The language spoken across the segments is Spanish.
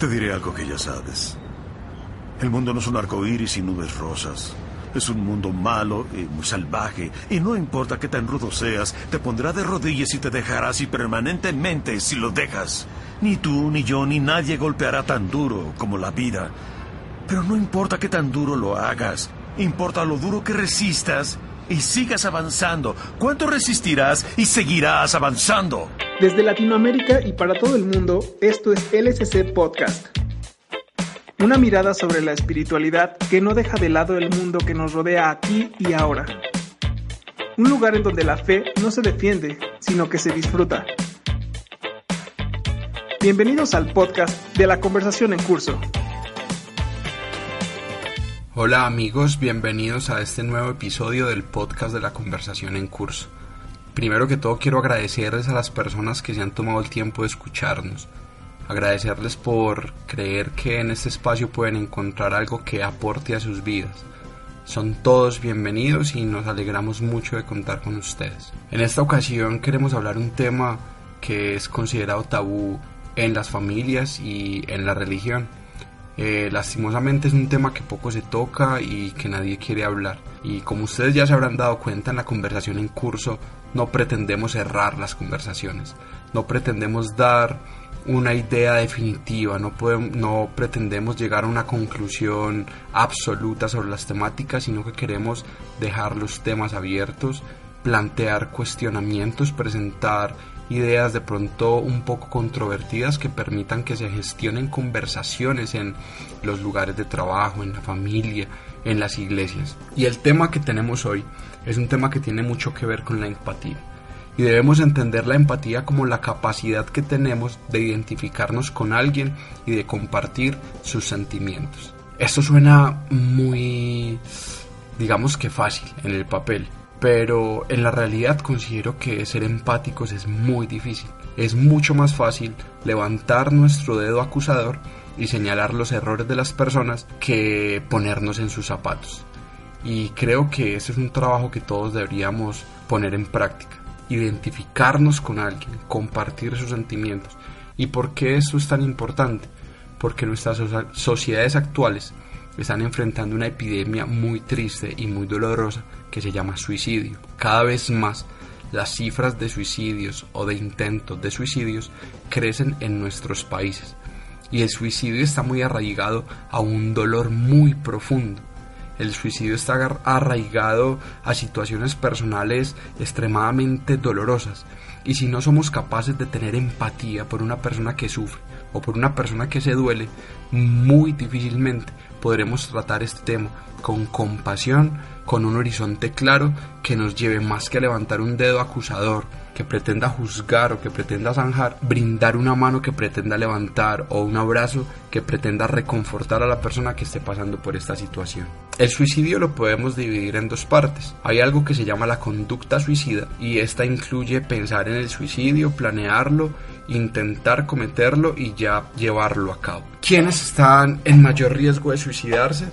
Te diré algo que ya sabes. El mundo no es un arco iris y nubes rosas. Es un mundo malo y muy salvaje, y no importa qué tan rudo seas, te pondrá de rodillas y te dejará así permanentemente si lo dejas. Ni tú, ni yo, ni nadie golpeará tan duro como la vida. Pero no importa qué tan duro lo hagas, importa lo duro que resistas y sigas avanzando. ¿Cuánto resistirás y seguirás avanzando? Desde Latinoamérica y para todo el mundo, esto es LSC Podcast. Una mirada sobre la espiritualidad que no deja de lado el mundo que nos rodea aquí y ahora. Un lugar en donde la fe no se defiende, sino que se disfruta. Bienvenidos al podcast de la conversación en curso. Hola amigos, bienvenidos a este nuevo episodio del podcast de la conversación en curso. Primero que todo quiero agradecerles a las personas que se han tomado el tiempo de escucharnos. Agradecerles por creer que en este espacio pueden encontrar algo que aporte a sus vidas. Son todos bienvenidos y nos alegramos mucho de contar con ustedes. En esta ocasión queremos hablar un tema que es considerado tabú en las familias y en la religión eh, lastimosamente es un tema que poco se toca y que nadie quiere hablar. Y como ustedes ya se habrán dado cuenta en la conversación en curso, no pretendemos cerrar las conversaciones, no pretendemos dar una idea definitiva, no, podemos, no pretendemos llegar a una conclusión absoluta sobre las temáticas, sino que queremos dejar los temas abiertos, plantear cuestionamientos, presentar ideas de pronto un poco controvertidas que permitan que se gestionen conversaciones en los lugares de trabajo, en la familia, en las iglesias. Y el tema que tenemos hoy es un tema que tiene mucho que ver con la empatía. Y debemos entender la empatía como la capacidad que tenemos de identificarnos con alguien y de compartir sus sentimientos. Esto suena muy, digamos que fácil en el papel, pero en la realidad considero que ser empáticos es muy difícil. Es mucho más fácil levantar nuestro dedo acusador y señalar los errores de las personas que ponernos en sus zapatos. Y creo que ese es un trabajo que todos deberíamos poner en práctica. Identificarnos con alguien, compartir sus sentimientos. ¿Y por qué eso es tan importante? Porque nuestras sociedades actuales están enfrentando una epidemia muy triste y muy dolorosa que se llama suicidio. Cada vez más las cifras de suicidios o de intentos de suicidios crecen en nuestros países y el suicidio está muy arraigado a un dolor muy profundo. El suicidio está arraigado a situaciones personales extremadamente dolorosas y si no somos capaces de tener empatía por una persona que sufre o por una persona que se duele, muy difícilmente podremos tratar este tema con compasión, con un horizonte claro que nos lleve más que a levantar un dedo acusador que pretenda juzgar o que pretenda zanjar, brindar una mano que pretenda levantar o un abrazo que pretenda reconfortar a la persona que esté pasando por esta situación. El suicidio lo podemos dividir en dos partes. Hay algo que se llama la conducta suicida y esta incluye pensar en el suicidio, planearlo, intentar cometerlo y ya llevarlo a cabo. ¿Quiénes están en mayor riesgo de suicidarse?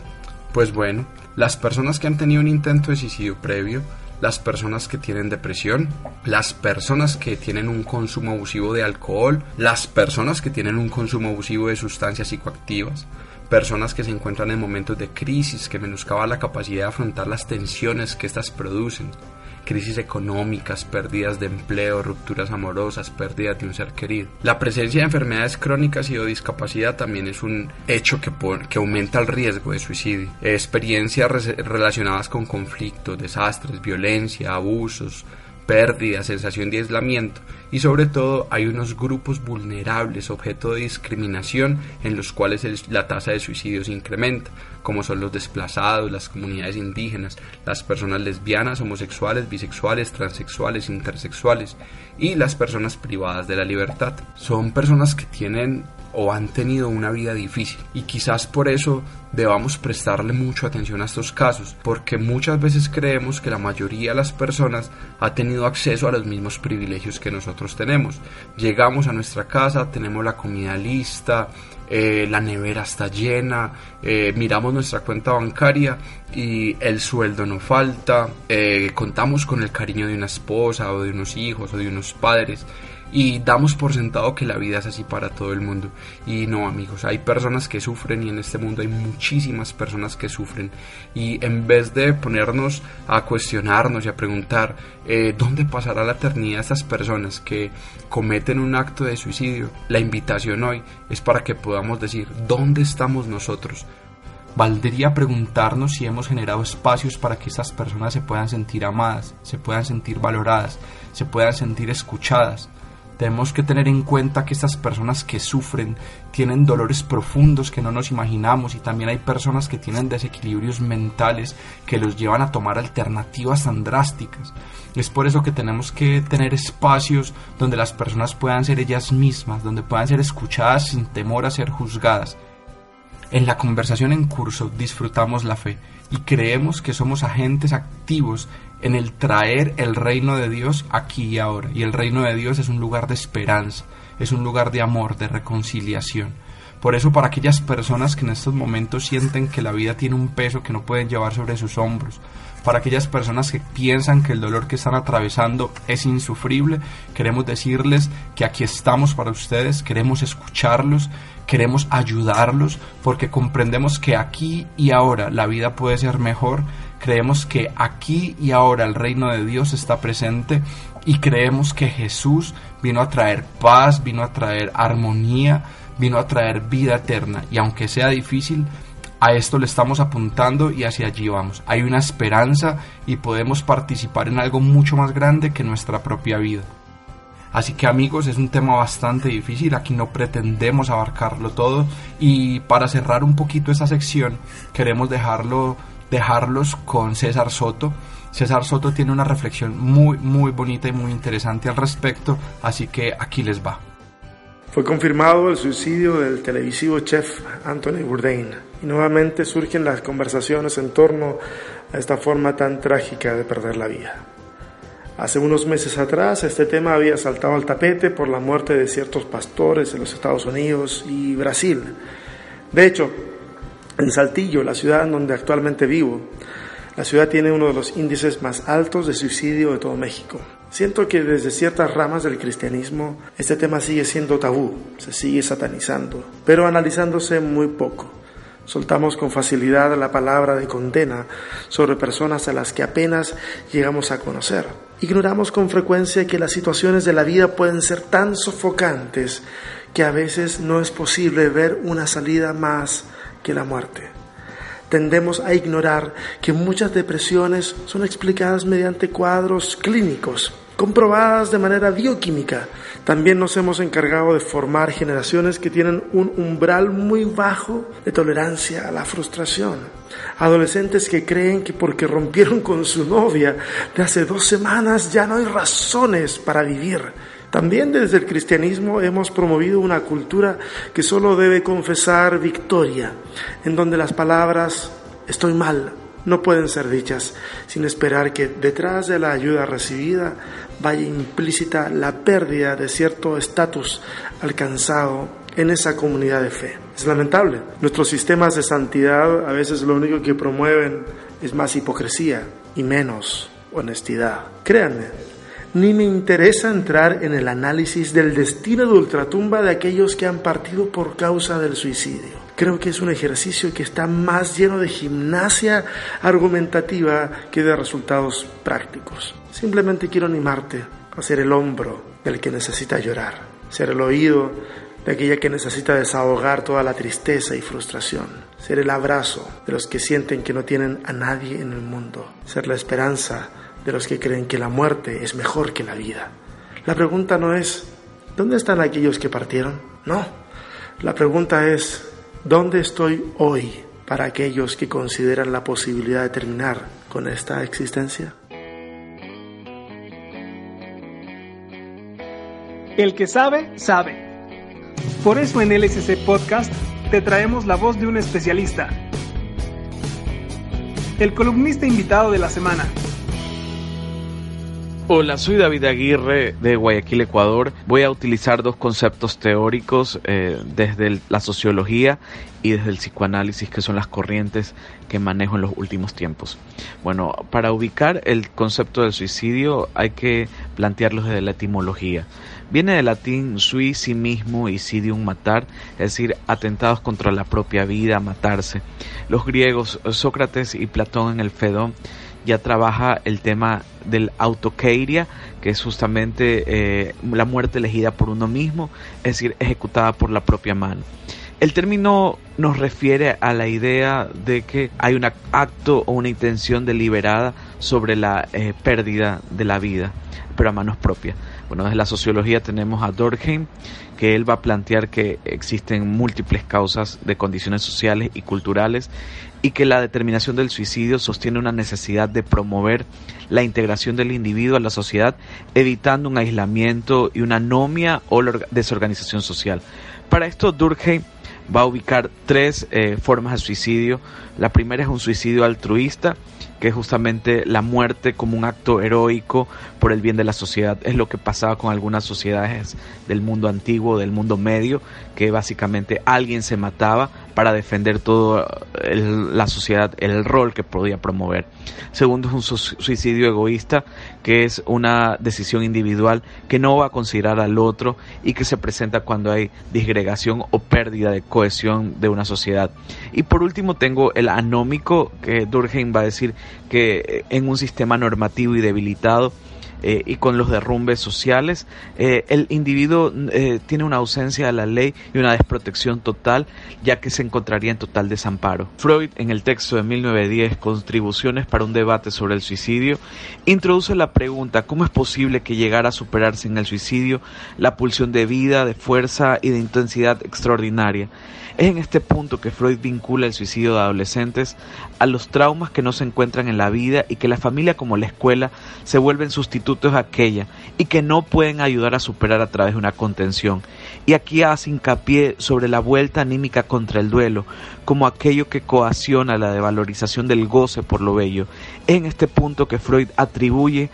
Pues bueno, las personas que han tenido un intento de suicidio previo, las personas que tienen depresión, las personas que tienen un consumo abusivo de alcohol, las personas que tienen un consumo abusivo de sustancias psicoactivas, personas que se encuentran en momentos de crisis que menoscaban la capacidad de afrontar las tensiones que éstas producen, crisis económicas, pérdidas de empleo, rupturas amorosas, pérdidas de un ser querido. La presencia de enfermedades crónicas y o discapacidad también es un hecho que, que aumenta el riesgo de suicidio. Experiencias relacionadas con conflictos, desastres, violencia, abusos, pérdida, sensación de aislamiento y sobre todo hay unos grupos vulnerables objeto de discriminación en los cuales la tasa de suicidios incrementa, como son los desplazados, las comunidades indígenas, las personas lesbianas, homosexuales, bisexuales, transexuales, intersexuales y las personas privadas de la libertad. Son personas que tienen o han tenido una vida difícil. Y quizás por eso debamos prestarle mucha atención a estos casos porque muchas veces creemos que la mayoría de las personas ha tenido acceso a los mismos privilegios que nosotros tenemos. Llegamos a nuestra casa tenemos la comida lista eh, la nevera está llena eh, miramos nuestra cuenta bancaria y el sueldo no falta eh, contamos con el cariño de una esposa o de unos hijos o de unos padres y damos por sentado que la vida es así para todo el mundo. Y no, amigos, hay personas que sufren y en este mundo hay muchísimas personas que sufren. Y en vez de ponernos a cuestionarnos y a preguntar eh, dónde pasará la eternidad estas personas que cometen un acto de suicidio, la invitación hoy es para que podamos decir dónde estamos nosotros. Valdría preguntarnos si hemos generado espacios para que estas personas se puedan sentir amadas, se puedan sentir valoradas, se puedan sentir escuchadas. Tenemos que tener en cuenta que estas personas que sufren tienen dolores profundos que no nos imaginamos y también hay personas que tienen desequilibrios mentales que los llevan a tomar alternativas tan drásticas. Es por eso que tenemos que tener espacios donde las personas puedan ser ellas mismas, donde puedan ser escuchadas sin temor a ser juzgadas. En la conversación en curso disfrutamos la fe y creemos que somos agentes activos en el traer el reino de Dios aquí y ahora. Y el reino de Dios es un lugar de esperanza, es un lugar de amor, de reconciliación. Por eso para aquellas personas que en estos momentos sienten que la vida tiene un peso que no pueden llevar sobre sus hombros, para aquellas personas que piensan que el dolor que están atravesando es insufrible, queremos decirles que aquí estamos para ustedes, queremos escucharlos, queremos ayudarlos, porque comprendemos que aquí y ahora la vida puede ser mejor, creemos que aquí y ahora el reino de Dios está presente y creemos que Jesús vino a traer paz, vino a traer armonía, vino a traer vida eterna y aunque sea difícil, a esto le estamos apuntando y hacia allí vamos. Hay una esperanza y podemos participar en algo mucho más grande que nuestra propia vida. Así que amigos, es un tema bastante difícil, aquí no pretendemos abarcarlo todo y para cerrar un poquito esta sección queremos dejarlo, dejarlos con César Soto. César Soto tiene una reflexión muy muy bonita y muy interesante al respecto, así que aquí les va. Fue confirmado el suicidio del televisivo chef Anthony Bourdain y nuevamente surgen las conversaciones en torno a esta forma tan trágica de perder la vida. Hace unos meses atrás este tema había saltado al tapete por la muerte de ciertos pastores en los Estados Unidos y Brasil. De hecho, en Saltillo, la ciudad en donde actualmente vivo, la ciudad tiene uno de los índices más altos de suicidio de todo México. Siento que desde ciertas ramas del cristianismo este tema sigue siendo tabú, se sigue satanizando, pero analizándose muy poco. Soltamos con facilidad la palabra de condena sobre personas a las que apenas llegamos a conocer. Ignoramos con frecuencia que las situaciones de la vida pueden ser tan sofocantes que a veces no es posible ver una salida más que la muerte tendemos a ignorar que muchas depresiones son explicadas mediante cuadros clínicos, comprobadas de manera bioquímica. También nos hemos encargado de formar generaciones que tienen un umbral muy bajo de tolerancia a la frustración. Adolescentes que creen que porque rompieron con su novia de hace dos semanas ya no hay razones para vivir también desde el cristianismo hemos promovido una cultura que solo debe confesar victoria, en donde las palabras estoy mal no pueden ser dichas sin esperar que detrás de la ayuda recibida vaya implícita la pérdida de cierto estatus alcanzado en esa comunidad de fe. Es lamentable. Nuestros sistemas de santidad a veces lo único que promueven es más hipocresía y menos honestidad. Créanme, ni me interesa entrar en el análisis del destino de ultratumba de aquellos que han partido por causa del suicidio. Creo que es un ejercicio que está más lleno de gimnasia argumentativa que de resultados prácticos. Simplemente quiero animarte a ser el hombro del que necesita llorar, ser el oído de aquella que necesita desahogar toda la tristeza y frustración, ser el abrazo de los que sienten que no tienen a nadie en el mundo, ser la esperanza de los que creen que la muerte es mejor que la vida. La pregunta no es, ¿dónde están aquellos que partieron? No. La pregunta es, ¿dónde estoy hoy para aquellos que consideran la posibilidad de terminar con esta existencia? El que sabe, sabe. Por eso en LSC Podcast te traemos la voz de un especialista. El columnista invitado de la semana Hola, soy David Aguirre de Guayaquil, Ecuador. Voy a utilizar dos conceptos teóricos eh, desde la sociología y desde el psicoanálisis, que son las corrientes que manejo en los últimos tiempos. Bueno, para ubicar el concepto del suicidio hay que plantearlo desde la etimología. viene del latín sui sí mismo y sidium matar, es decir, atentados contra la propia vida, matarse. Los griegos Sócrates y Platón en el Fedón ya trabaja el tema del autokeiria, que es justamente eh, la muerte elegida por uno mismo, es decir, ejecutada por la propia mano. El término nos refiere a la idea de que hay un acto o una intención deliberada sobre la eh, pérdida de la vida, pero a manos propias. Bueno, desde la sociología tenemos a Durkheim, que él va a plantear que existen múltiples causas de condiciones sociales y culturales y que la determinación del suicidio sostiene una necesidad de promover la integración del individuo a la sociedad, evitando un aislamiento y una anomia o desorganización social. Para esto, Durkheim va a ubicar tres eh, formas de suicidio. La primera es un suicidio altruista, que es justamente la muerte como un acto heroico por el bien de la sociedad. Es lo que pasaba con algunas sociedades del mundo antiguo, del mundo medio, que básicamente alguien se mataba para defender toda la sociedad, el rol que podía promover. Segundo es un suicidio egoísta, que es una decisión individual que no va a considerar al otro y que se presenta cuando hay disgregación o pérdida de cohesión de una sociedad. Y por último tengo el anómico, que Durkheim va a decir que en un sistema normativo y debilitado, eh, y con los derrumbes sociales, eh, el individuo eh, tiene una ausencia de la ley y una desprotección total, ya que se encontraría en total desamparo. Freud, en el texto de 1910, Contribuciones para un debate sobre el suicidio, introduce la pregunta ¿cómo es posible que llegara a superarse en el suicidio la pulsión de vida, de fuerza y de intensidad extraordinaria? Es en este punto que Freud vincula el suicidio de adolescentes a los traumas que no se encuentran en la vida y que la familia como la escuela se vuelven sustitutos a aquella y que no pueden ayudar a superar a través de una contención. Y aquí hace hincapié sobre la vuelta anímica contra el duelo, como aquello que coacciona la devalorización del goce por lo bello. Es en este punto que Freud atribuye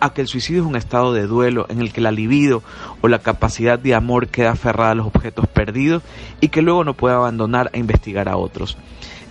a que el suicidio es un estado de duelo en el que la libido o la capacidad de amor queda aferrada a los objetos perdidos y que luego no puede abandonar a investigar a otros.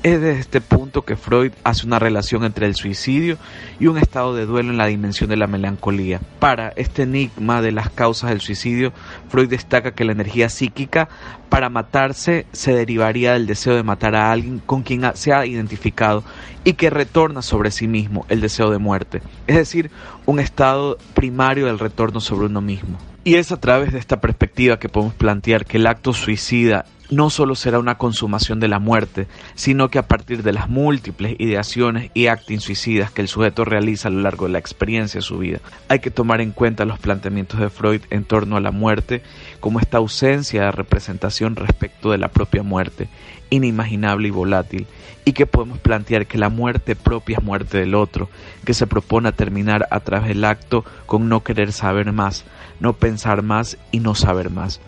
Es desde este punto que Freud hace una relación entre el suicidio y un estado de duelo en la dimensión de la melancolía. Para este enigma de las causas del suicidio, Freud destaca que la energía psíquica para matarse se derivaría del deseo de matar a alguien con quien se ha identificado y que retorna sobre sí mismo el deseo de muerte, es decir, un estado primario del retorno sobre uno mismo. Y es a través de esta perspectiva que podemos plantear que el acto suicida no solo será una consumación de la muerte, sino que a partir de las múltiples ideaciones y actos suicidas que el sujeto realiza a lo largo de la experiencia de su vida, hay que tomar en cuenta los planteamientos de Freud en torno a la muerte como esta ausencia de representación respecto de la propia muerte, inimaginable y volátil, y que podemos plantear que la muerte propia es muerte del otro, que se propone terminar a través del acto con no querer saber más, no pensar más y no saber más.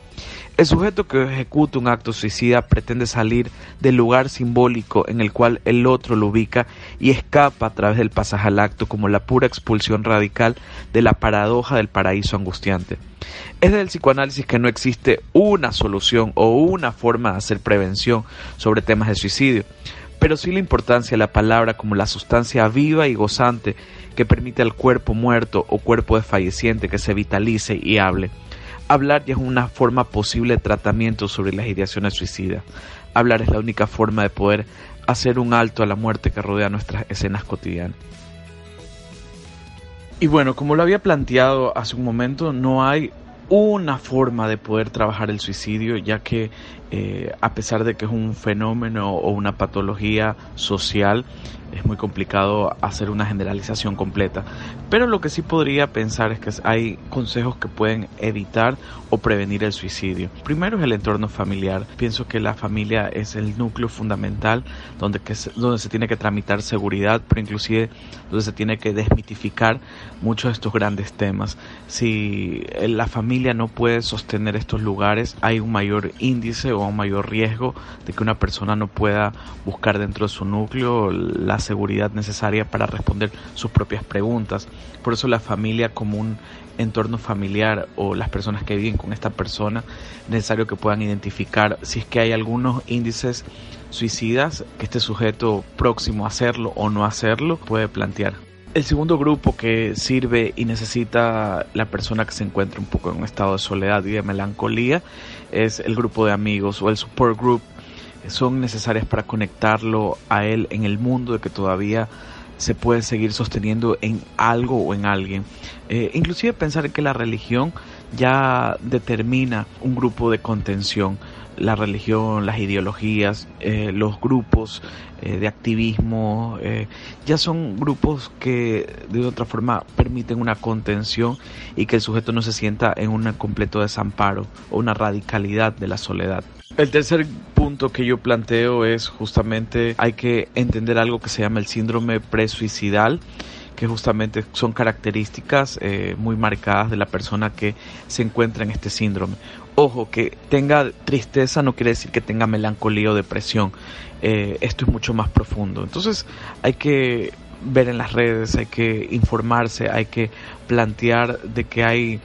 El sujeto que ejecuta un acto suicida pretende salir del lugar simbólico en el cual el otro lo ubica y escapa a través del pasaje al acto como la pura expulsión radical de la paradoja del paraíso angustiante. Es del psicoanálisis que no existe una solución o una forma de hacer prevención sobre temas de suicidio, pero sí la importancia de la palabra como la sustancia viva y gozante que permite al cuerpo muerto o cuerpo desfalleciente que se vitalice y hable. Hablar ya es una forma posible de tratamiento sobre las ideaciones suicidas. Hablar es la única forma de poder hacer un alto a la muerte que rodea nuestras escenas cotidianas. Y bueno, como lo había planteado hace un momento, no hay una forma de poder trabajar el suicidio, ya que eh, a pesar de que es un fenómeno o una patología social, es muy complicado hacer una generalización completa. Pero lo que sí podría pensar es que hay consejos que pueden evitar o prevenir el suicidio. Primero es el entorno familiar. Pienso que la familia es el núcleo fundamental donde, que donde se tiene que tramitar seguridad, pero inclusive donde se tiene que desmitificar muchos de estos grandes temas. Si la familia no puede sostener estos lugares, hay un mayor índice o un mayor riesgo de que una persona no pueda buscar dentro de su núcleo la seguridad necesaria para responder sus propias preguntas. Por eso la familia como un entorno familiar o las personas que viven con esta persona, necesario que puedan identificar si es que hay algunos índices suicidas que este sujeto próximo a hacerlo o no hacerlo puede plantear. El segundo grupo que sirve y necesita la persona que se encuentra un poco en un estado de soledad y de melancolía es el grupo de amigos o el support group. Son necesarias para conectarlo a él en el mundo de que todavía se puede seguir sosteniendo en algo o en alguien. Eh, inclusive pensar que la religión ya determina un grupo de contención. La religión, las ideologías, eh, los grupos eh, de activismo, ya son grupos que de otra forma permiten una contención y que el sujeto no se sienta en un completo desamparo o una radicalidad de la soledad. El tercer punto que yo planteo es justamente hay que entender algo que se llama el síndrome presuicidal que justamente son características eh, muy marcadas de la persona que se encuentra en este síndrome. Ojo, que tenga tristeza no quiere decir que tenga melancolía o depresión. Eh, esto es mucho más profundo. Entonces hay que ver en las redes, hay que informarse, hay que plantear de que hay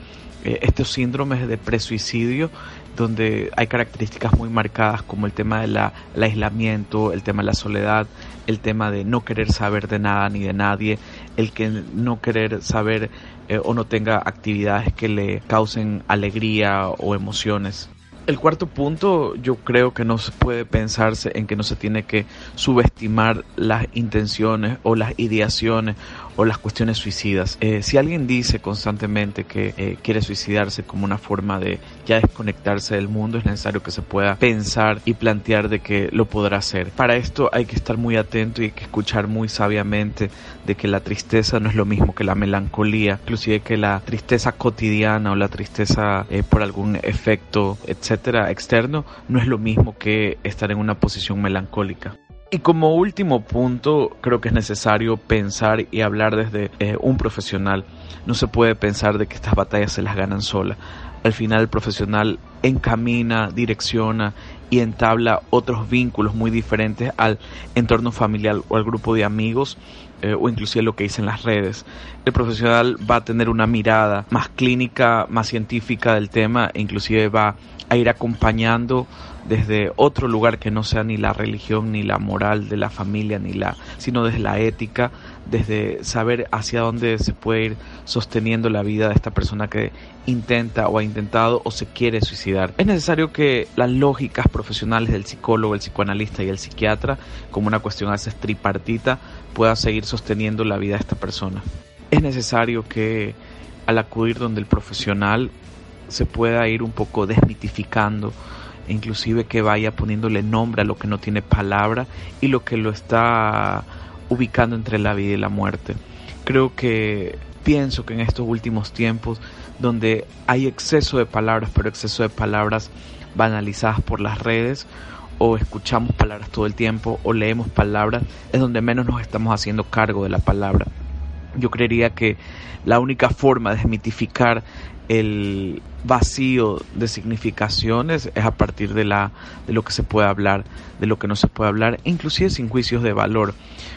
eh, estos síndromes de presuicidio donde hay características muy marcadas como el tema del aislamiento, el tema de la soledad, el tema de no querer saber de nada ni de nadie, el que no querer saber eh, o no tenga actividades que le causen alegría o emociones. El cuarto punto, yo creo que no se puede pensarse en que no se tiene que subestimar las intenciones o las ideaciones o las cuestiones suicidas. Eh, si alguien dice constantemente que eh, quiere suicidarse como una forma de ya desconectarse del mundo, es necesario que se pueda pensar y plantear de que lo podrá hacer. Para esto hay que estar muy atento y hay que escuchar muy sabiamente de que la tristeza no es lo mismo que la melancolía, inclusive que la tristeza cotidiana o la tristeza eh, por algún efecto, etcétera, externo, no es lo mismo que estar en una posición melancólica. Y como último punto, creo que es necesario pensar y hablar desde eh, un profesional. No se puede pensar de que estas batallas se las ganan sola. Al final el profesional encamina, direcciona y entabla otros vínculos muy diferentes al entorno familiar o al grupo de amigos eh, o inclusive lo que dice en las redes. El profesional va a tener una mirada más clínica, más científica del tema e inclusive va a ir acompañando desde otro lugar que no sea ni la religión ni la moral de la familia ni la sino desde la ética desde saber hacia dónde se puede ir sosteniendo la vida de esta persona que intenta o ha intentado o se quiere suicidar. Es necesario que las lógicas profesionales del psicólogo, el psicoanalista y el psiquiatra, como una cuestión a veces tripartita, pueda seguir sosteniendo la vida de esta persona. Es necesario que al acudir donde el profesional se pueda ir un poco desmitificando inclusive que vaya poniéndole nombre a lo que no tiene palabra y lo que lo está ubicando entre la vida y la muerte. Creo que pienso que en estos últimos tiempos donde hay exceso de palabras, pero exceso de palabras banalizadas por las redes, o escuchamos palabras todo el tiempo, o leemos palabras, es donde menos nos estamos haciendo cargo de la palabra. Yo creería que la única forma de desmitificar el vacío de significaciones es a partir de la de lo que se puede hablar, de lo que no se puede hablar, inclusive sin juicios de valor,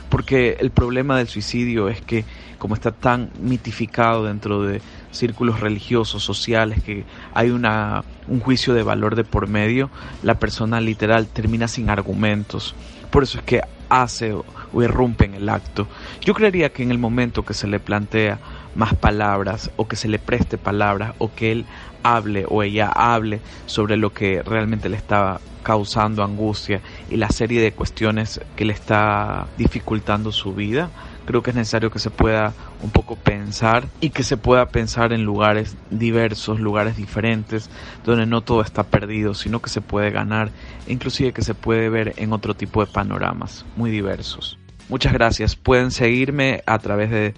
porque el problema del suicidio es que como está tan mitificado dentro de círculos religiosos, sociales, que hay una, un juicio de valor de por medio, la persona literal termina sin argumentos. Por eso es que hace o, o irrumpe en el acto. Yo creería que en el momento que se le plantea más palabras o que se le preste palabras o que él hable o ella hable sobre lo que realmente le está causando angustia y la serie de cuestiones que le está dificultando su vida, creo que es necesario que se pueda un poco pensar y que se pueda pensar en lugares diversos, lugares diferentes, donde no todo está perdido, sino que se puede ganar, e inclusive que se puede ver en otro tipo de panoramas muy diversos. Muchas gracias. Pueden seguirme a través de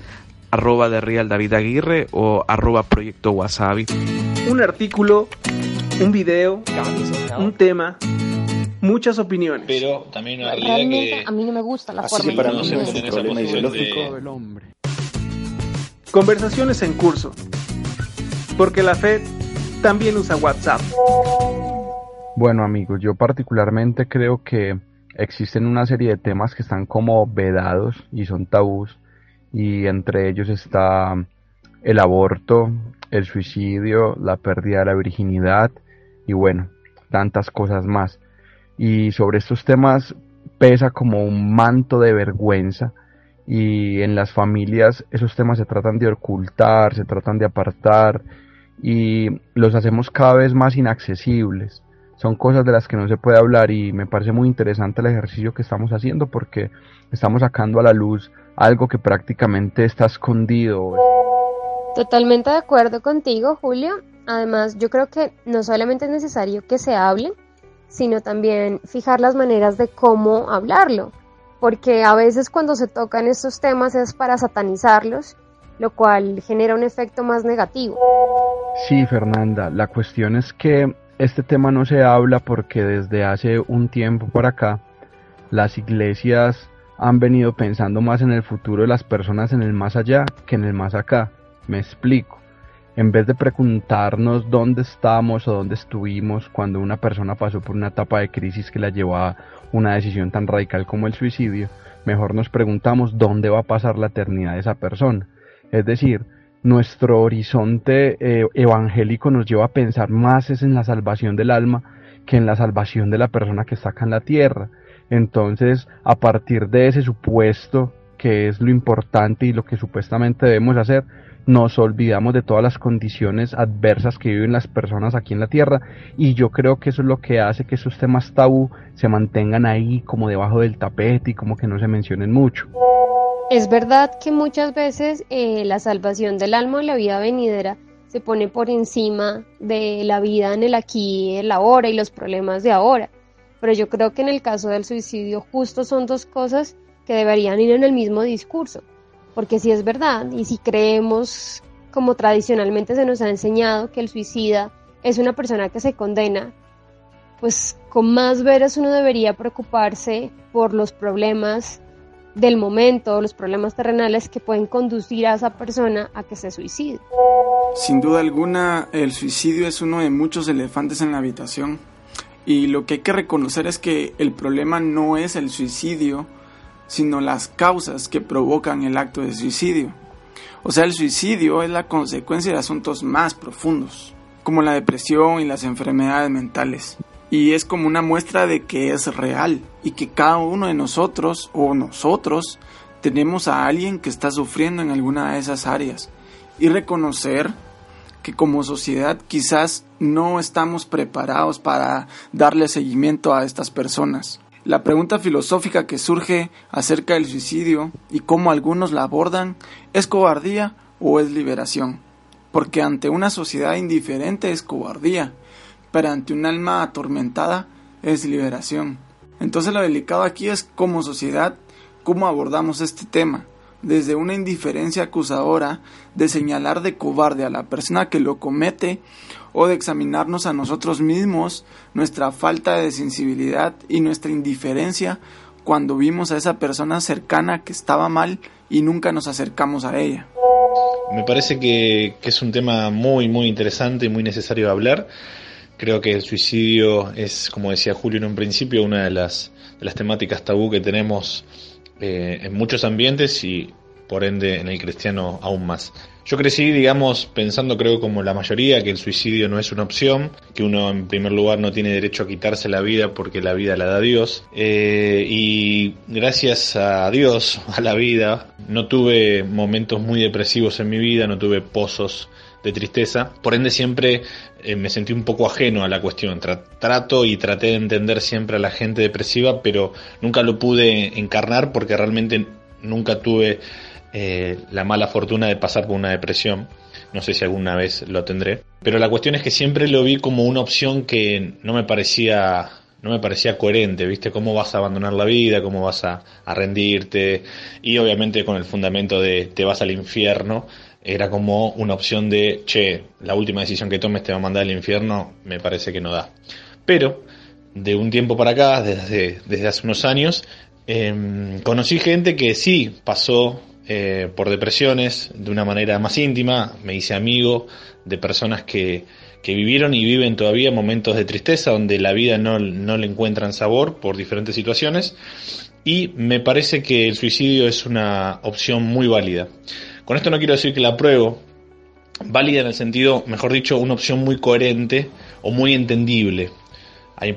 arroba de Real David Aguirre o arroba Proyecto Wasabi. Un artículo, un video, un tema, muchas opiniones. Pero también una realidad que a mí no me gusta la Así forma que para vive. es un problema ideológico. Conversaciones en curso. Porque la FED también usa WhatsApp. Bueno amigos, yo particularmente creo que existen una serie de temas que están como vedados y son tabús y entre ellos está el aborto, el suicidio, la pérdida de la virginidad y bueno, tantas cosas más. Y sobre estos temas pesa como un manto de vergüenza y en las familias esos temas se tratan de ocultar, se tratan de apartar y los hacemos cada vez más inaccesibles. Son cosas de las que no se puede hablar y me parece muy interesante el ejercicio que estamos haciendo porque estamos sacando a la luz algo que prácticamente está escondido. Totalmente de acuerdo contigo, Julio. Además, yo creo que no solamente es necesario que se hable, sino también fijar las maneras de cómo hablarlo, porque a veces cuando se tocan estos temas es para satanizarlos, lo cual genera un efecto más negativo. Sí, Fernanda, la cuestión es que este tema no se habla porque desde hace un tiempo para acá las iglesias han venido pensando más en el futuro de las personas en el más allá que en el más acá. Me explico. En vez de preguntarnos dónde estamos o dónde estuvimos cuando una persona pasó por una etapa de crisis que la llevó a una decisión tan radical como el suicidio, mejor nos preguntamos dónde va a pasar la eternidad de esa persona. Es decir, nuestro horizonte eh, evangélico nos lleva a pensar más es en la salvación del alma que en la salvación de la persona que está acá en la tierra. Entonces, a partir de ese supuesto, que es lo importante y lo que supuestamente debemos hacer, nos olvidamos de todas las condiciones adversas que viven las personas aquí en la Tierra y yo creo que eso es lo que hace que esos temas tabú se mantengan ahí como debajo del tapete y como que no se mencionen mucho. Es verdad que muchas veces eh, la salvación del alma o la vida venidera se pone por encima de la vida en el aquí, el ahora y los problemas de ahora. Pero yo creo que en el caso del suicidio justo son dos cosas que deberían ir en el mismo discurso. Porque si es verdad y si creemos, como tradicionalmente se nos ha enseñado, que el suicida es una persona que se condena, pues con más veras uno debería preocuparse por los problemas del momento, los problemas terrenales que pueden conducir a esa persona a que se suicide. Sin duda alguna, el suicidio es uno de muchos elefantes en la habitación. Y lo que hay que reconocer es que el problema no es el suicidio, sino las causas que provocan el acto de suicidio. O sea, el suicidio es la consecuencia de asuntos más profundos, como la depresión y las enfermedades mentales y es como una muestra de que es real y que cada uno de nosotros o nosotros tenemos a alguien que está sufriendo en alguna de esas áreas y reconocer que como sociedad quizás no estamos preparados para darle seguimiento a estas personas. La pregunta filosófica que surge acerca del suicidio y cómo algunos la abordan es cobardía o es liberación. Porque ante una sociedad indiferente es cobardía pero ante un alma atormentada es liberación. Entonces lo delicado aquí es como sociedad cómo abordamos este tema, desde una indiferencia acusadora de señalar de cobarde a la persona que lo comete o de examinarnos a nosotros mismos nuestra falta de sensibilidad y nuestra indiferencia cuando vimos a esa persona cercana que estaba mal y nunca nos acercamos a ella. Me parece que, es un tema muy, muy interesante y muy necesario de hablar Creo que el suicidio es, como decía Julio en un principio, una de las, de las temáticas tabú que tenemos eh, en muchos ambientes y por ende en el cristiano aún más. Yo crecí, digamos, pensando creo como la mayoría que el suicidio no es una opción, que uno en primer lugar no tiene derecho a quitarse la vida porque la vida la da Dios. Eh, y gracias a Dios, a la vida, no tuve momentos muy depresivos en mi vida, no tuve pozos de tristeza. Por ende siempre eh, me sentí un poco ajeno a la cuestión. trato y traté de entender siempre a la gente depresiva, pero nunca lo pude encarnar porque realmente nunca tuve eh, la mala fortuna de pasar por una depresión. No sé si alguna vez lo tendré. Pero la cuestión es que siempre lo vi como una opción que no me parecía no me parecía coherente, ¿viste? ¿Cómo vas a abandonar la vida? ¿Cómo vas a, rendirte? Y obviamente con el fundamento de te vas al infierno, era como una opción de, che, la última decisión que tomes te va a mandar al infierno, me parece que no da. Pero, de un tiempo para acá, desde, desde hace unos años, em, conocí gente que sí pasó eh, por depresiones de una manera más íntima, me hice amigo de personas que, que vivieron y viven todavía momentos de tristeza donde la vida no, no le encuentran sabor por diferentes situaciones y me parece que el suicidio es una opción muy válida. Con esto no quiero decir que la apruebo, válida en el sentido, mejor dicho, una opción muy coherente o muy entendible.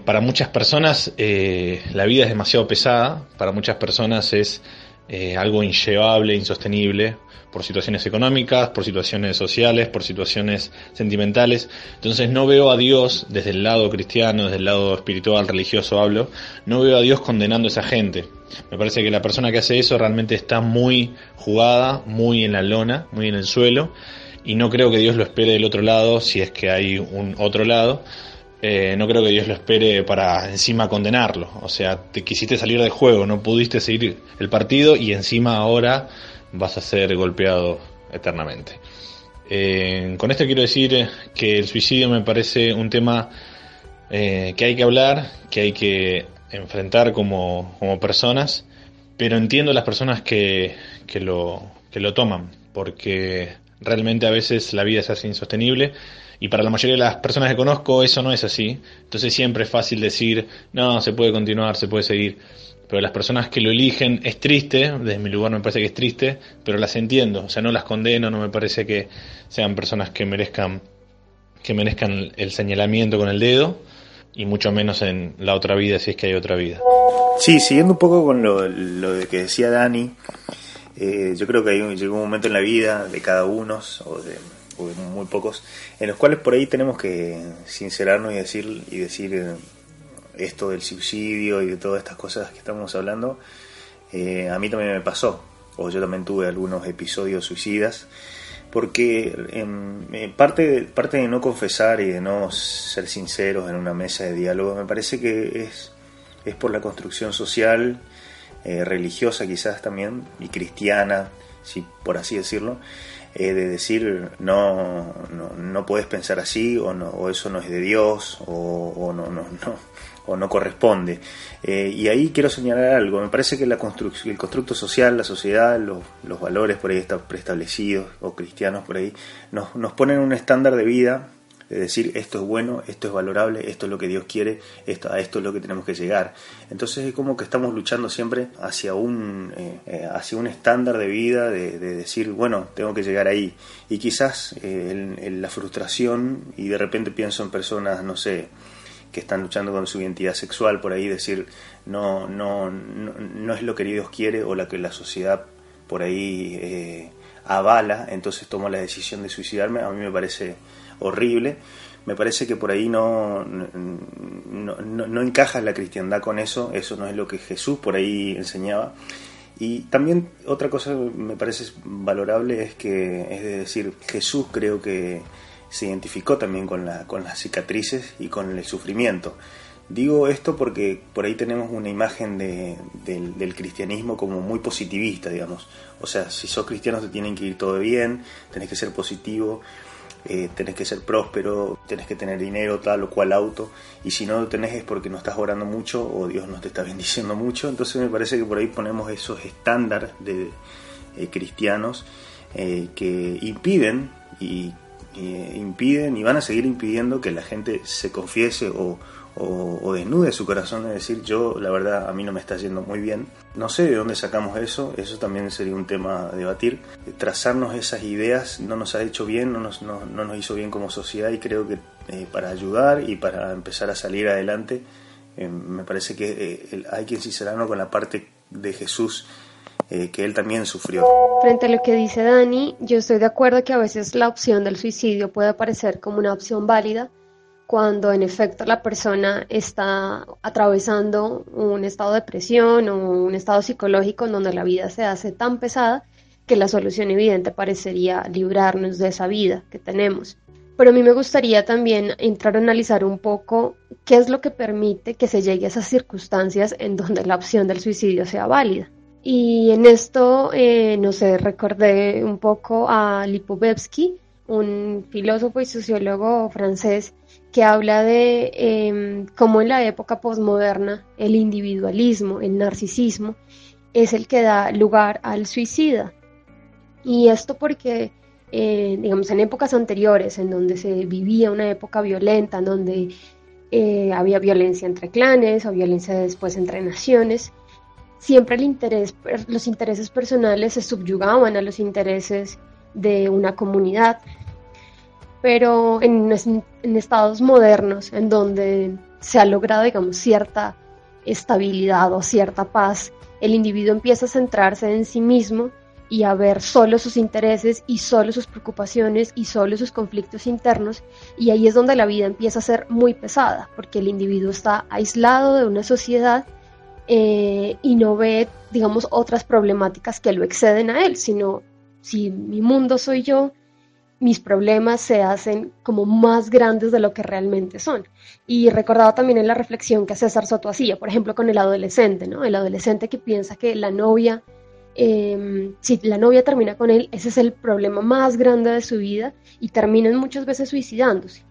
Para muchas personas eh, la vida es demasiado pesada, para muchas personas es eh, algo inllevable, insostenible, por situaciones económicas, por situaciones sociales, por situaciones sentimentales. Entonces no veo a Dios desde el lado cristiano, desde el lado espiritual, religioso hablo, no veo a Dios condenando a esa gente. Me parece que la persona que hace eso realmente está muy jugada, muy en la lona, muy en el suelo, y no creo que Dios lo espere del otro lado, si es que hay un otro lado. Eh, no creo que Dios lo espere para encima condenarlo. O sea, te quisiste salir del juego, no pudiste seguir el partido y encima ahora vas a ser golpeado eternamente. Eh, con esto quiero decir que el suicidio me parece un tema eh, que hay que hablar, que hay que enfrentar como, como personas, pero entiendo las personas que, que, lo, que lo toman, porque realmente a veces la vida se hace insostenible y para la mayoría de las personas que conozco eso no es así. Entonces siempre es fácil decir, no, se puede continuar, se puede seguir pero las personas que lo eligen es triste, desde mi lugar me parece que es triste, pero las entiendo, o sea, no las condeno, no me parece que sean personas que merezcan que merezcan el señalamiento con el dedo y mucho menos en la otra vida si es que hay otra vida. Sí, siguiendo un poco con lo, de que decía Dani, eh, yo creo que hay llegó un momento en la vida de cada uno de muy pocos en los cuales por ahí tenemos que sincerarnos y decir y decir eh, esto del suicidio y de todas estas cosas que estamos hablando, eh, a mí también me pasó, o yo también tuve algunos episodios suicidas, porque en, parte, parte de no confesar y de no ser sinceros en una mesa de diálogo, me parece que es, es por la construcción social, eh, religiosa quizás también, y cristiana, si por así decirlo, eh, de decir no, no, no, puedes pensar así o, no, o eso no es de Dios o, no, no, no, o no corresponde. Eh, y ahí quiero señalar algo, me parece que la el constructo social, la sociedad, los, los, valores por ahí están preestablecidos o cristianos por ahí, nos, nos ponen un estándar de vida de decir esto es bueno, esto es valorable, esto es lo que Dios quiere, esto, a esto es lo que tenemos que llegar. Entonces es como que estamos luchando siempre hacia un, eh, eh, hacia un estándar de vida, de, decir, bueno, tengo que llegar ahí. Y quizás en la frustración, y de repente pienso en personas, no sé, que están luchando con su identidad sexual, por ahí decir no, no, no, es lo que Dios quiere o la que la sociedad por ahí eh, avala, entonces tomo la decisión de suicidarme, a mí me parece horrible. Me parece que por ahí no, no, no, encaja la cristiandad con eso, eso no es lo que Jesús por ahí enseñaba. Y también otra cosa me parece valorable es que, es decir, Jesús creo que se identificó también con, la, con las cicatrices y con el sufrimiento. Digo esto porque por ahí tenemos una imagen de, del, cristianismo como muy positivista, digamos. O sea, si sos cristiano te tienen que ir todo bien, tenés que ser positivo, eh, tenés que ser próspero, tenés que tener dinero, tal o cual auto, y si no lo tenés es porque no estás orando mucho o Dios no te está bendiciendo mucho. Entonces me parece que por ahí ponemos esos estándares de eh, cristianos eh, que impiden y impiden y van a seguir impidiendo que la gente se confiese o, o, desnude su corazón, es decir, yo la verdad a mí no me está yendo muy bien. No sé de dónde sacamos eso, eso también sería un tema a debatir. Trazarnos esas ideas no nos ha hecho bien, no nos, no, nos hizo bien como sociedad y creo que eh, para ayudar y para empezar a salir adelante, eh, me parece que eh, hay que sincerarnos con la parte de Jesús eh, que él también sufrió. Frente a lo que dice Dani, yo estoy de acuerdo que a veces la opción del suicidio puede parecer como una opción válida cuando en efecto la persona está atravesando un estado de depresión o un estado psicológico en donde la vida se hace tan pesada que la solución evidente parecería librarnos de esa vida que tenemos. Pero a mí me gustaría también entrar a analizar un poco qué es lo que permite que se llegue a esas circunstancias en donde la opción del suicidio sea válida. Y en esto, eh, no sé, recordé un poco a Lipovetsky, un filósofo y sociólogo francés, que habla de em, cómo en la época posmoderna el individualismo, el narcisismo, es el que da lugar al suicida. Y esto porque, eh, digamos, en épocas anteriores, en donde se vivía una época violenta, en donde eh, había violencia entre clanes o violencia después entre naciones, siempre el interés, los intereses personales se subyugaban a los intereses de una comunidad. Pero en, en estados modernos, en donde se ha logrado, digamos, cierta estabilidad o cierta paz el individuo empieza a centrarse en sí mismo y a ver solo sus intereses y solo sus preocupaciones y solo sus conflictos internos y ahí es donde la vida empieza a ser muy pesada porque el individuo está aislado de una sociedad eh, y no ve digamos otras problemáticas que lo exceden a él sino si mi mundo soy yo mis problemas se hacen como más grandes de lo que realmente son. Y recordaba también en la reflexión que César Soto hacía, por ejemplo, con el adolescente, ¿no? El adolescente que piensa que la novia Em, si la novia termina con él, ese es el problema más grande de su vida y terminan muchas veces suicidándose.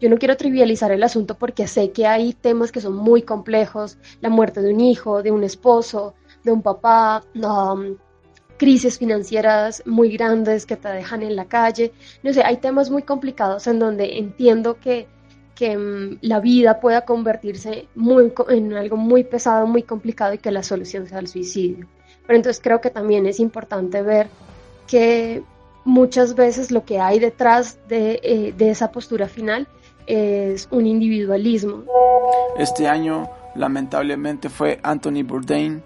Yo no quiero trivializar el asunto porque sé que hay temas que son muy complejos, la muerte de un hijo, de un esposo, de un papá, um, crisis financieras muy grandes que te dejan en la calle, no sé, hay temas muy complicados en donde entiendo que, que um, la vida pueda convertirse muy, en algo muy pesado, muy complicado y que la solución sea el suicidio. Pero entonces creo que también es importante ver que muchas veces lo que hay detrás de, eh, de esa postura final es un individualismo. Este año lamentablemente fue Anthony Bourdain.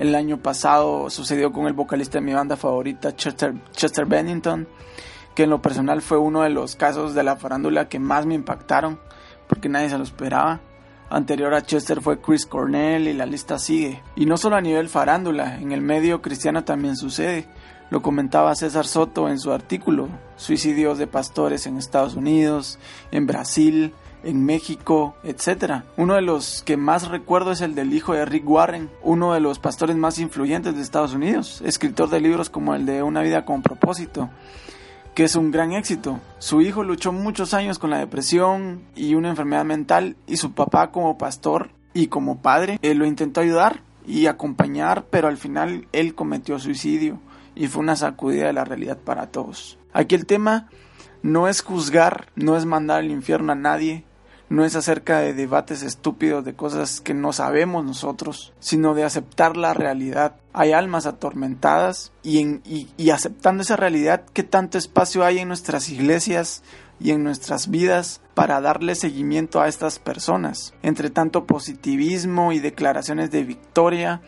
El año pasado sucedió con el vocalista de mi banda favorita, Chester, Bennington, que en lo personal fue uno de los casos de la farándula que más me impactaron, porque nadie se lo esperaba. Anterior a Chester fue Chris Cornell y la lista sigue. Y no solo a nivel farándula, en el medio cristiano también sucede. Lo comentaba César Soto en su artículo, suicidios de pastores en Estados Unidos, en Brasil, en México, etc. Uno de los que más recuerdo es el del hijo de Rick Warren, uno de los pastores más influyentes de Estados Unidos, escritor de libros como el de Una vida con propósito, que es un gran éxito. Su hijo luchó muchos años con la depresión y una enfermedad mental y su papá como pastor y como padre lo intentó ayudar y acompañar, pero al final él cometió suicidio y fue una sacudida de la realidad para todos. Aquí el tema no es juzgar, no es mandar al infierno a nadie, no es acerca de debates estúpidos de cosas que no sabemos nosotros, sino de aceptar la realidad. Hay almas atormentadas y, en, y, aceptando esa realidad, ¿qué tanto espacio hay en nuestras iglesias y en nuestras vidas para darle seguimiento a estas personas? Entre tanto positivismo y declaraciones de victoria,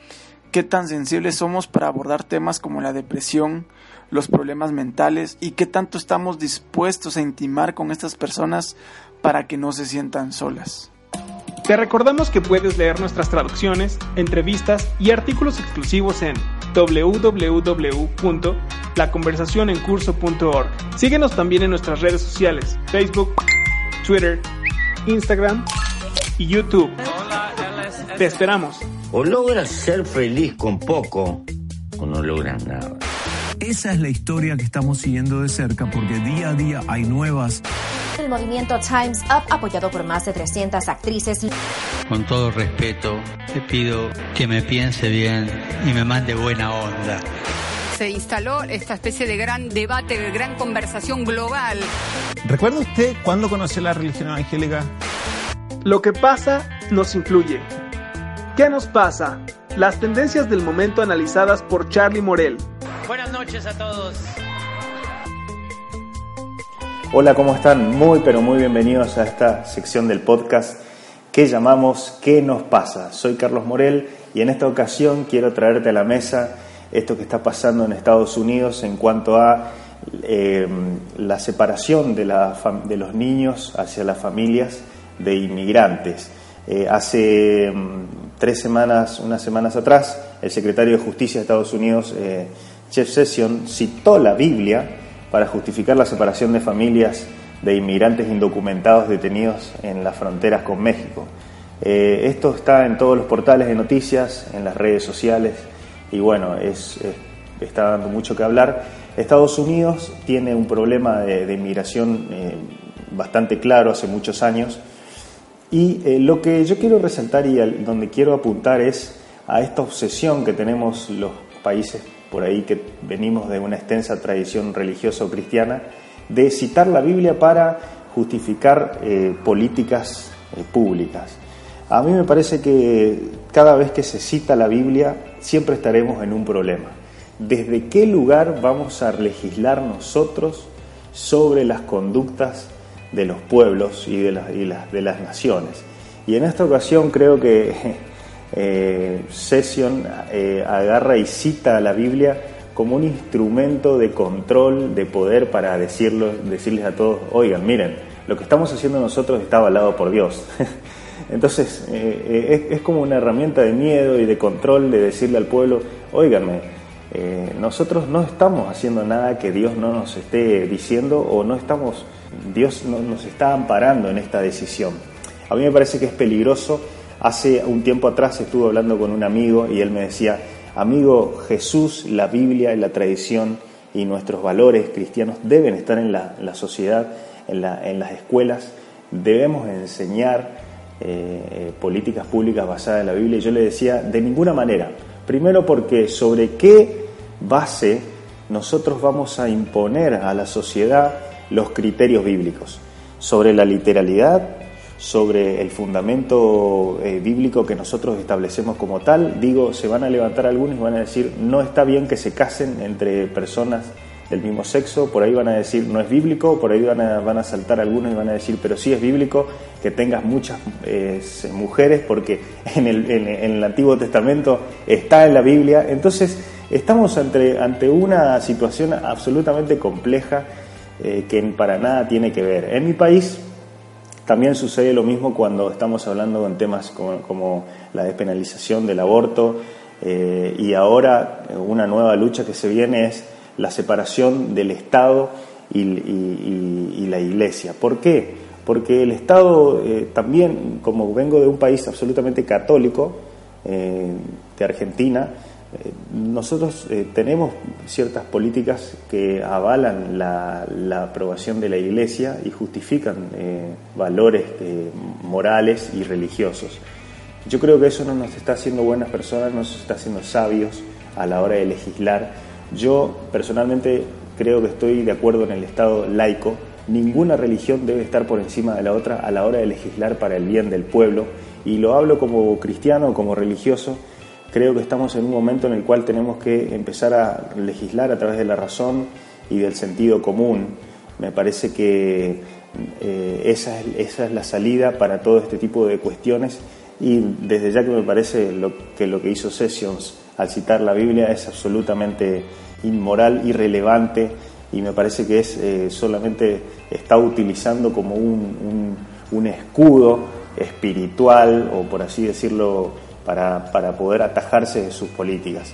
¿qué tan sensibles somos para abordar temas como la depresión, los problemas mentales y qué tanto estamos dispuestos a intimar con estas personas para que no se sientan solas. Te recordamos que puedes leer nuestras traducciones, entrevistas y artículos exclusivos en www.laconversacionencurso.org. Síguenos también en nuestras redes sociales, Facebook, Twitter, Instagram y YouTube. Te esperamos. O logras ser feliz con poco o no logras nada. Esa es la historia que estamos siguiendo de cerca porque día a día hay nuevas el movimiento Times Up, apoyado por más de 300 actrices. Con todo respeto, te pido que me piense bien y me mande buena onda. Se instaló esta especie de gran debate, de gran conversación global. ¿Recuerda usted cuándo conoció la religión evangélica? Lo que pasa nos incluye. ¿Qué nos pasa? Las tendencias del momento analizadas por Charlie Morel. Buenas noches a todos. Hola, ¿cómo están? Muy, pero muy bienvenidos a esta sección del podcast que llamamos ¿Qué nos pasa? Soy Carlos Morel y en esta ocasión quiero traerte a la mesa esto que está pasando en Estados Unidos en cuanto a eh, la separación de, los niños hacia las familias de inmigrantes. Eh, hace mm, tres semanas, unas semanas atrás, el secretario de Justicia de Estados Unidos, eh, Jeff Sessions, citó la Biblia para justificar la separación de familias de inmigrantes indocumentados detenidos en las fronteras con México. Eh, esto está en todos los portales de noticias, en las redes sociales y bueno, es, está dando mucho que hablar. Estados Unidos tiene un problema de, inmigración eh, bastante claro hace muchos años y eh, lo que yo quiero resaltar y donde quiero apuntar es a esta obsesión que tenemos los países por ahí que venimos de una extensa tradición religiosa cristiana, de citar la Biblia para justificar eh, políticas eh, públicas. A mí me parece que cada vez que se cita la Biblia siempre estaremos en un problema. ¿Desde qué lugar vamos a legislar nosotros sobre las conductas de los pueblos y de las naciones? Y en esta ocasión creo que eh, Session eh, agarra y cita a la Biblia como un instrumento de control, de poder para decirlo, decirles a todos, oigan, miren, lo que estamos haciendo nosotros está avalado por Dios. Entonces, eh, es, como una herramienta de miedo y de control de decirle al pueblo, oíganme, nosotros no estamos haciendo nada que Dios no nos esté diciendo o no estamos, Dios no nos está amparando en esta decisión. A mí me parece que es peligroso Hace un tiempo atrás estuve hablando con un amigo y él me decía, amigo, Jesús, la Biblia y la tradición y nuestros valores cristianos deben estar en la, sociedad, en, las escuelas, debemos enseñar eh, eh, políticas públicas basadas en la Biblia. Y yo le decía, de ninguna manera. Primero porque sobre qué base nosotros vamos a imponer a la sociedad los criterios bíblicos. Sobre la literalidad, sobre el fundamento eh, bíblico que nosotros establecemos como tal, digo, se van a levantar algunos y van a decir, no está bien que se casen entre personas del mismo sexo, por ahí van a decir, no es bíblico, por ahí van a, van a saltar algunos y van a decir, pero sí es bíblico que tengas muchas eh, mujeres, porque en el, en, el, Antiguo Testamento está en la Biblia. Entonces, estamos ante, ante una situación absolutamente compleja eh, que para nada tiene que ver. En mi país, también sucede lo mismo cuando estamos hablando en temas como, la despenalización del aborto eh, y ahora una nueva lucha que se viene es la separación del Estado y, la Iglesia. ¿Por qué? Porque el Estado eh, también, como vengo de un país absolutamente católico, eh, de Argentina, eh, nosotros eh, tenemos ciertas políticas que avalan la, aprobación de la Iglesia y justifican eh, valores morales y religiosos. Yo creo que eso no nos está haciendo buenas personas, no nos está haciendo sabios a la hora de legislar. Yo personalmente creo que estoy de acuerdo en el Estado laico. Ninguna religión debe estar por encima de la otra a la hora de legislar para el bien del pueblo. Y lo hablo como cristiano, como religioso Creo que estamos en un momento en el cual tenemos que empezar a legislar a través de la razón y del sentido común. Me parece que eh, esa, es, la salida para todo este tipo de cuestiones y desde ya que me parece que lo que hizo Sessions al citar la Biblia es absolutamente inmoral, irrelevante y me parece que es eh, solamente está utilizando como un escudo espiritual o por así decirlo para, para poder atajarse de sus políticas.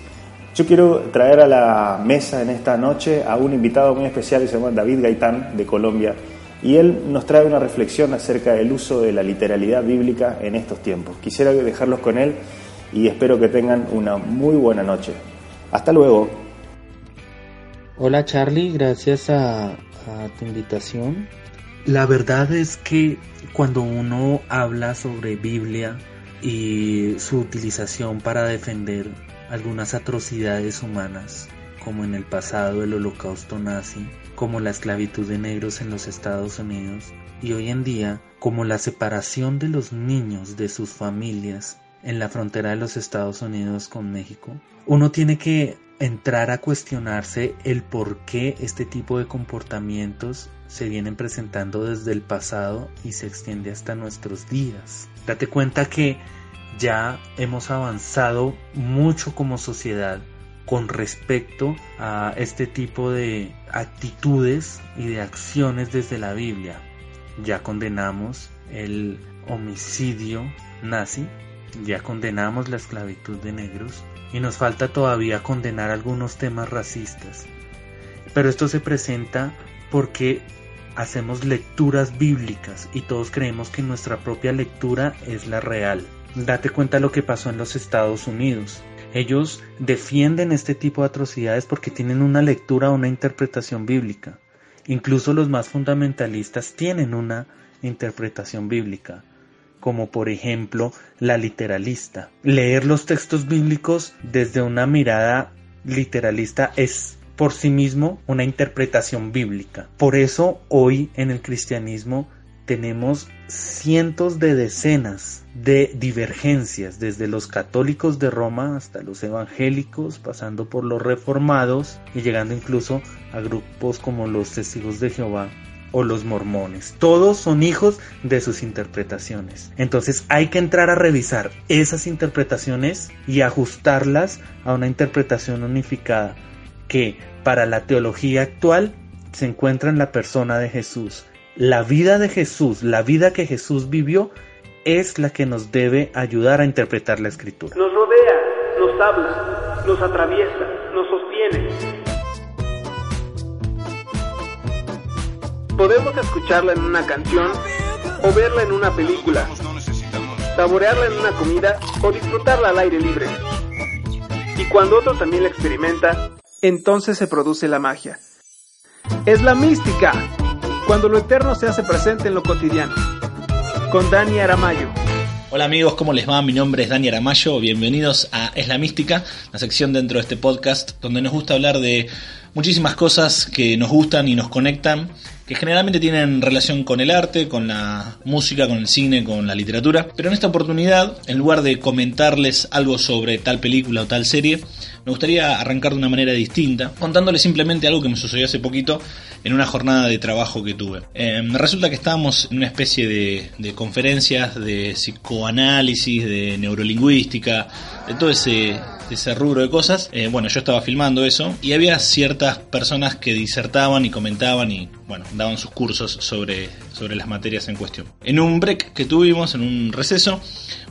Yo quiero traer a la mesa en esta noche a un invitado muy especial que se llama David Gaitán de Colombia y él nos trae una reflexión acerca del uso de la literalidad bíblica en estos tiempos. Quisiera dejarlos con él y espero que tengan una muy buena noche. Hasta luego. Hola Charlie, gracias a, a tu invitación. La verdad es que cuando uno habla sobre Biblia, y su utilización para defender algunas atrocidades humanas, como en el pasado el holocausto nazi, como la esclavitud de negros en los Estados Unidos, y hoy en día como la separación de los niños de sus familias en la frontera de los Estados Unidos con México, uno tiene que entrar a cuestionarse el por qué este tipo de comportamientos se vienen presentando desde el pasado y se extiende hasta nuestros días. Date cuenta que ya hemos avanzado mucho como sociedad con respecto a este tipo de actitudes y de acciones desde la Biblia. Ya condenamos el homicidio nazi, ya condenamos la esclavitud de negros y nos falta todavía condenar algunos temas racistas. Pero esto se presenta porque hacemos lecturas bíblicas y todos creemos que nuestra propia lectura es la real. Date cuenta lo que pasó en los Estados Unidos. Ellos defienden este tipo de atrocidades porque tienen una lectura o una interpretación bíblica. Incluso los más fundamentalistas tienen una interpretación bíblica, como por ejemplo la literalista. Leer los textos bíblicos desde una mirada literalista es por sí mismo una interpretación bíblica. Por eso hoy en el cristianismo tenemos cientos de decenas de divergencias, desde los católicos de Roma hasta los evangélicos, pasando por los reformados y llegando incluso a grupos como los testigos de Jehová o los mormones. Todos son hijos de sus interpretaciones. Entonces hay que entrar a revisar esas interpretaciones y ajustarlas a una interpretación unificada que para la teología actual se encuentra en la persona de Jesús. La vida de Jesús, la vida que Jesús vivió, es la que nos debe ayudar a interpretar la escritura. Nos rodea, nos habla, nos atraviesa, nos sostiene. Podemos escucharla en una canción o verla en una película, saborearla en una comida o disfrutarla al aire libre. Y cuando otro también la experimenta, entonces se produce la magia. Es la mística, cuando lo eterno se hace presente en lo cotidiano. Con Dani Aramayo. Hola amigos, ¿cómo les va? Mi nombre es Dani Aramayo, bienvenidos a Es la Mística, la sección dentro de este podcast donde nos gusta hablar de muchísimas cosas que nos gustan y nos conectan que generalmente tienen relación con el arte, con la música, con el cine, con la literatura. Pero en esta oportunidad, en lugar de comentarles algo sobre tal película o tal serie, me gustaría arrancar de una manera distinta, contándoles simplemente algo que me sucedió hace poquito en una jornada de trabajo que tuve. Eh, resulta que estábamos en una especie de, de conferencias de psicoanálisis, de neurolingüística, de todo ese ese rubro de cosas. Eh, bueno, yo estaba filmando eso y había ciertas personas que disertaban y comentaban y, bueno, daban sus cursos sobre, sobre las materias en cuestión. En un break que tuvimos, en un receso,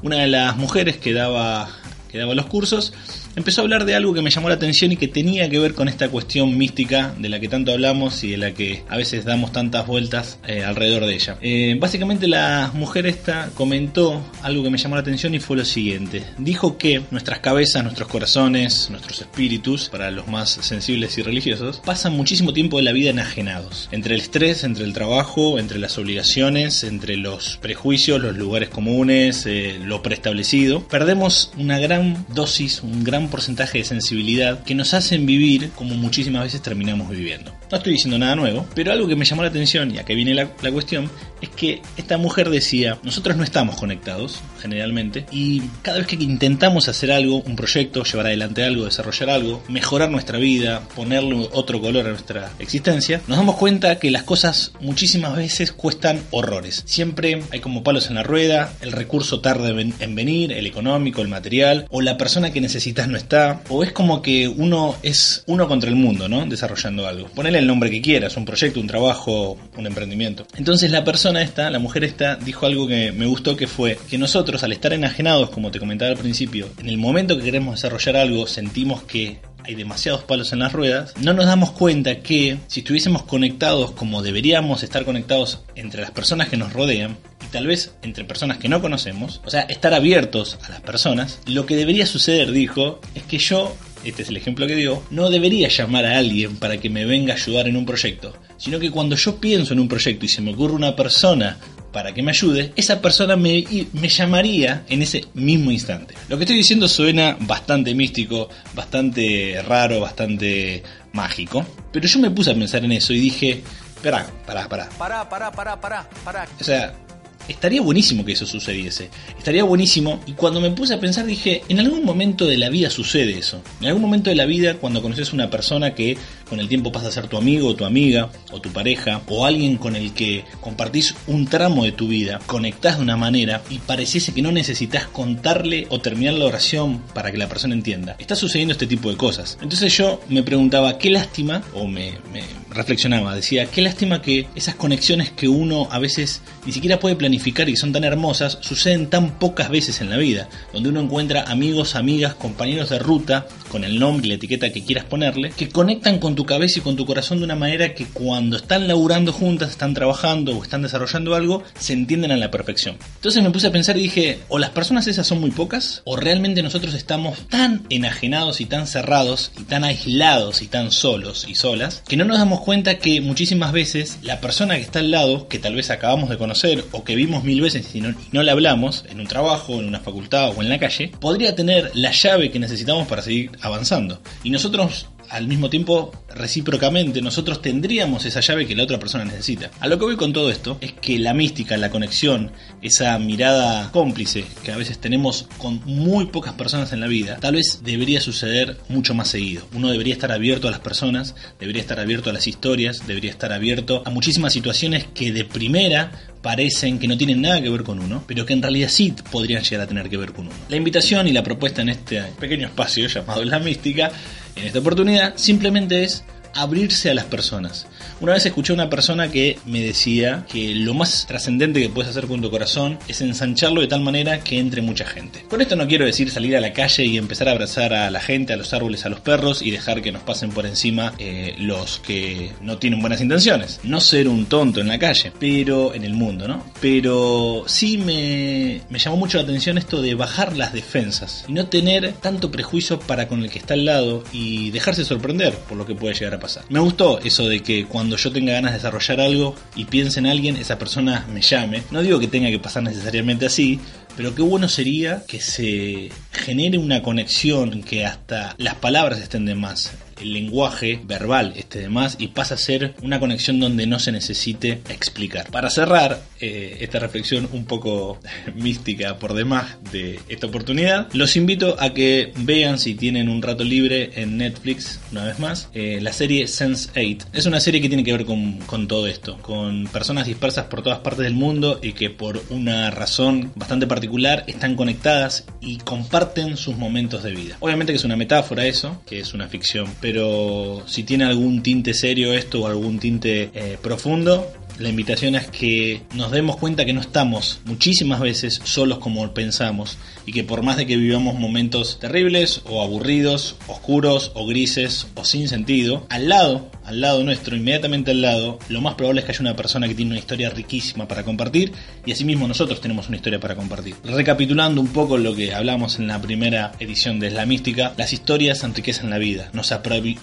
una de las mujeres que daba, que daba los cursos empezó a hablar de algo que me llamó la atención y que tenía que ver con esta cuestión mística de la que tanto hablamos y de la que a veces damos tantas vueltas eh, alrededor de ella. Eh, básicamente la mujer esta comentó algo que me llamó la atención y fue lo siguiente. Dijo que nuestras cabezas, nuestros corazones, nuestros espíritus, para los más sensibles y religiosos, pasan muchísimo tiempo de la vida enajenados. Entre el estrés, entre el trabajo, entre las obligaciones, entre los prejuicios, los lugares comunes, eh, lo preestablecido, perdemos una gran dosis, un gran porcentaje de sensibilidad que nos hacen vivir como muchísimas veces terminamos viviendo. No estoy diciendo nada nuevo, pero algo que me llamó la atención, y que viene la cuestión, es que esta mujer decía, nosotros no estamos conectados, generalmente, y cada vez que intentamos hacer algo, un proyecto, llevar adelante algo, desarrollar algo, mejorar nuestra vida, ponerle otro color a nuestra existencia, nos damos cuenta que las cosas muchísimas veces cuestan horrores. Siempre hay como palos en la rueda, el recurso tarda en venir, el económico, el material, o la persona que necesitas no está, o es como que uno es uno contra el mundo, ¿no? Desarrollando algo. Ponele el nombre que quieras, un proyecto, un trabajo, un emprendimiento. Entonces la persona esta, la mujer esta, dijo algo que me gustó que fue que nosotros al estar enajenados, como te comentaba al principio, en el momento que queremos desarrollar algo, sentimos que hay demasiados palos en las ruedas, no nos damos cuenta que si estuviésemos conectados como deberíamos estar conectados entre las personas que nos rodean, y tal vez entre personas que no conocemos, o sea, estar abiertos a las personas, lo que debería suceder, dijo, es que yo este es el ejemplo que dio, no debería llamar a alguien para que me venga a ayudar en un proyecto, sino que cuando yo pienso en un proyecto y se me ocurre una persona para que me ayude, esa persona me, me, llamaría en ese mismo instante. Lo que estoy diciendo suena bastante místico, bastante raro, bastante mágico, pero yo me puse a pensar en eso y dije, espera, pará, pará. Pará, pará, pará, pará, pará. O sea, estaría buenísimo que eso sucediese. Estaría buenísimo. Y cuando me puse a pensar dije, en algún momento de la vida sucede eso. En algún momento de la vida, cuando conoces a una persona que con el tiempo pasa a ser tu amigo tu amiga o tu pareja o alguien con el que compartís un tramo de tu vida, conectás de una manera y pareciese que no necesitas contarle o terminar la oración para que la persona entienda. Está sucediendo este tipo de cosas. Entonces yo me preguntaba, qué lástima, o me, me reflexionaba, decía, qué lástima que esas conexiones que uno a veces ni siquiera puede planificar y son tan hermosas, suceden tan pocas veces en la vida, donde uno encuentra amigos, amigas, compañeros de ruta, con el nombre y la etiqueta que quieras ponerle, que conectan con tu cabeza y con tu corazón de una manera que cuando están laburando juntas, están trabajando o están desarrollando algo, se entienden a la perfección. Entonces me puse a pensar y dije, o las personas esas son muy pocas, o realmente nosotros estamos tan enajenados y tan cerrados y tan aislados y tan solos y solas, que no nos damos cuenta que muchísimas veces la persona que está al lado, que tal vez acabamos de conocer o que vimos mil veces y no, y no le hablamos, en un trabajo, en una facultad o en la calle, podría tener la llave que necesitamos para seguir avanzando. Y nosotros al mismo tiempo recíprocamente nosotros tendríamos esa llave que la otra persona necesita. A lo que voy con todo esto es que la mística, la conexión, esa mirada cómplice que a veces tenemos con muy pocas personas en la vida, tal vez debería suceder mucho más seguido. Uno debería estar abierto a las personas, debería estar abierto a las historias, debería estar abierto a muchísimas situaciones que de primera parecen que no tienen nada que ver con uno, pero que en realidad sí podrían llegar a tener que ver con uno. La invitación y la propuesta en este pequeño espacio llamado La Mística, en esta oportunidad, simplemente es abrirse a las personas. Una vez escuché a una persona que me decía que lo más trascendente que puedes hacer con tu corazón es ensancharlo de tal manera que entre mucha gente. Con esto no quiero decir salir a la calle y empezar a abrazar a la gente, a los árboles, a los perros y dejar que nos pasen por encima eh, los que no tienen buenas intenciones. No ser un tonto en la calle, pero en el mundo, ¿no? Pero sí me, me llamó mucho la atención esto de bajar las defensas y no tener tanto prejuicio para con el que está al lado y dejarse sorprender por lo que puede llegar a pasar. Me gustó eso de que cuando yo tenga ganas de desarrollar algo y piense en alguien, esa persona me llame. No digo que tenga que pasar necesariamente así, pero qué bueno sería que se genere una conexión, que hasta las palabras estén de más el lenguaje verbal esté de más y pasa a ser una conexión donde no se necesite explicar. Para cerrar eh, esta reflexión un poco mística por demás de esta oportunidad, los invito a que vean si tienen un rato libre en Netflix, una vez más, eh, la serie Sense8. Es una serie que tiene que ver con, con todo esto, con personas dispersas por todas partes del mundo y que por una razón bastante particular están conectadas y comparten sus momentos de vida. Obviamente que es una metáfora eso, que es una ficción, pero si tiene algún tinte serio esto o algún tinte eh, profundo, la invitación es que nos demos cuenta que no estamos muchísimas veces solos como pensamos y que por más de que vivamos momentos terribles o aburridos, oscuros o grises o sin sentido, al lado al lado nuestro, inmediatamente al lado, lo más probable es que haya una persona que tiene una historia riquísima para compartir y asimismo nosotros tenemos una historia para compartir. Recapitulando un poco lo que hablamos en la primera edición de La Mística, las historias enriquecen la vida, nos,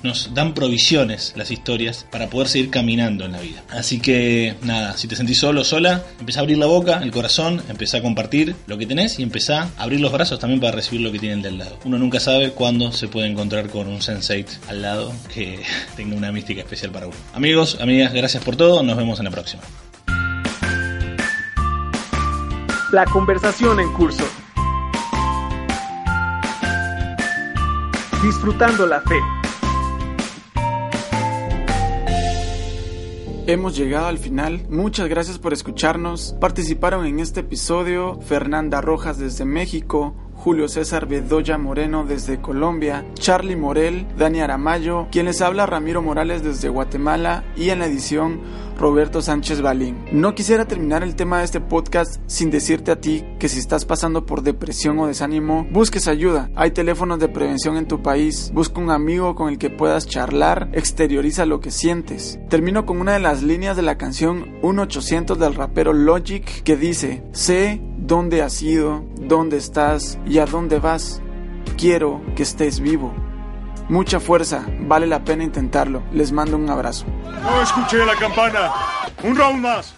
nos dan provisiones las historias para poder seguir caminando en la vida. Así que nada, si te sentís solo sola, empezá a abrir la boca, el corazón, empezá a compartir lo que tenés y empezá a abrir los brazos también para recibir lo que tienen del lado. Uno nunca sabe cuándo se puede encontrar con un sensei al lado que tenga una mística especial para uno. Amigos, amigas, gracias por todo. Nos vemos en la próxima. La conversación en curso. Disfrutando la fe. Hemos llegado al final. Muchas gracias por escucharnos. Participaron en este episodio Fernanda Rojas desde México, Julio César Bedoya Moreno desde Colombia, Charlie Morel, Dani Aramayo, quien les habla Ramiro Morales desde Guatemala y en la edición Roberto Sánchez Balín. No quisiera terminar el tema de este podcast sin decirte a ti que si estás pasando por depresión o desánimo, busques ayuda. Hay teléfonos de prevención en tu país. Busca un amigo con el que puedas charlar, exterioriza lo que sientes. Termino con una de las líneas de la canción 1800 del rapero Logic que dice, sé dónde has ido, dónde estás y a dónde vas. Quiero que estés vivo. Mucha fuerza, vale la pena intentarlo. Les mando un abrazo. No escuché la campana. Un round más.